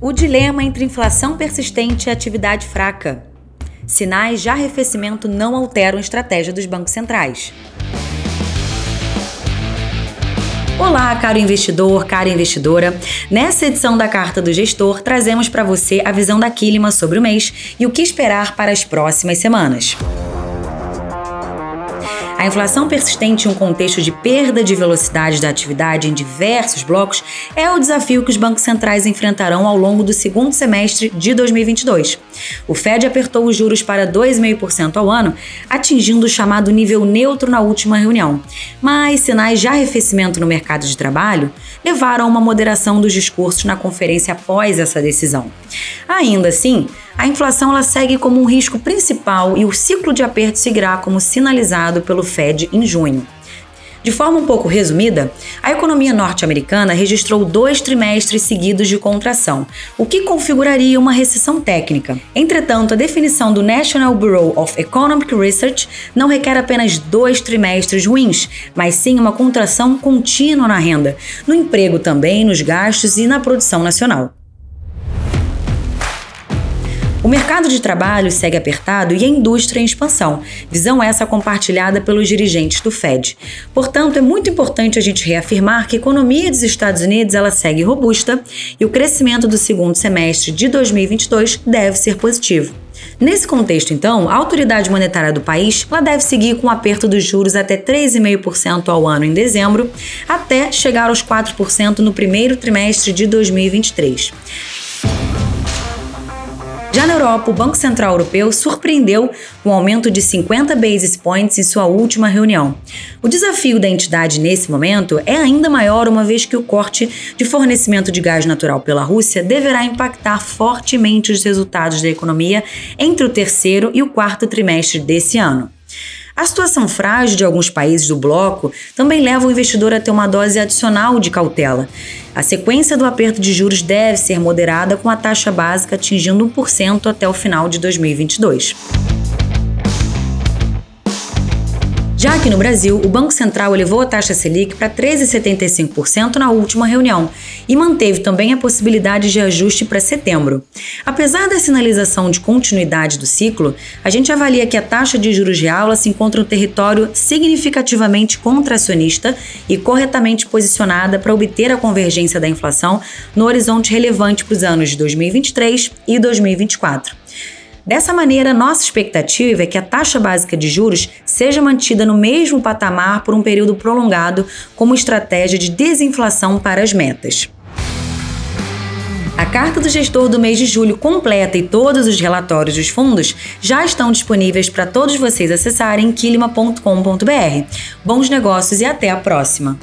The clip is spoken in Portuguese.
O dilema entre inflação persistente e atividade fraca. Sinais de arrefecimento não alteram a estratégia dos bancos centrais. Olá, caro investidor, cara investidora. Nessa edição da Carta do Gestor, trazemos para você a visão da Kilima sobre o mês e o que esperar para as próximas semanas. A inflação persistente em um contexto de perda de velocidade da atividade em diversos blocos é o desafio que os bancos centrais enfrentarão ao longo do segundo semestre de 2022. O Fed apertou os juros para 2,5% ao ano, atingindo o chamado nível neutro na última reunião. Mas sinais de arrefecimento no mercado de trabalho levaram a uma moderação dos discursos na conferência após essa decisão. Ainda assim, a inflação ela segue como um risco principal e o ciclo de aperto seguirá como sinalizado pelo Fed em junho. De forma um pouco resumida, a economia norte-americana registrou dois trimestres seguidos de contração, o que configuraria uma recessão técnica. Entretanto, a definição do National Bureau of Economic Research não requer apenas dois trimestres ruins, mas sim uma contração contínua na renda, no emprego também, nos gastos e na produção nacional. O mercado de trabalho segue apertado e a indústria em expansão, visão essa compartilhada pelos dirigentes do Fed. Portanto, é muito importante a gente reafirmar que a economia dos Estados Unidos ela segue robusta e o crescimento do segundo semestre de 2022 deve ser positivo. Nesse contexto, então, a autoridade monetária do país ela deve seguir com o aperto dos juros até 3,5% ao ano em dezembro, até chegar aos 4% no primeiro trimestre de 2023. Já na Europa, o Banco Central Europeu surpreendeu com um aumento de 50 basis points em sua última reunião. O desafio da entidade nesse momento é ainda maior, uma vez que o corte de fornecimento de gás natural pela Rússia deverá impactar fortemente os resultados da economia entre o terceiro e o quarto trimestre desse ano. A situação frágil de alguns países do bloco também leva o investidor a ter uma dose adicional de cautela. A sequência do aperto de juros deve ser moderada, com a taxa básica atingindo 1% até o final de 2022. Já aqui no Brasil, o Banco Central elevou a taxa Selic para 13,75% na última reunião e manteve também a possibilidade de ajuste para setembro. Apesar da sinalização de continuidade do ciclo, a gente avalia que a taxa de juros real se encontra um território significativamente contracionista e corretamente posicionada para obter a convergência da inflação no horizonte relevante para os anos de 2023 e 2024. Dessa maneira, nossa expectativa é que a taxa básica de juros seja mantida no mesmo patamar por um período prolongado, como estratégia de desinflação para as metas. A carta do gestor do mês de julho completa e todos os relatórios dos fundos já estão disponíveis para todos vocês acessarem em quilima.com.br. Bons negócios e até a próxima!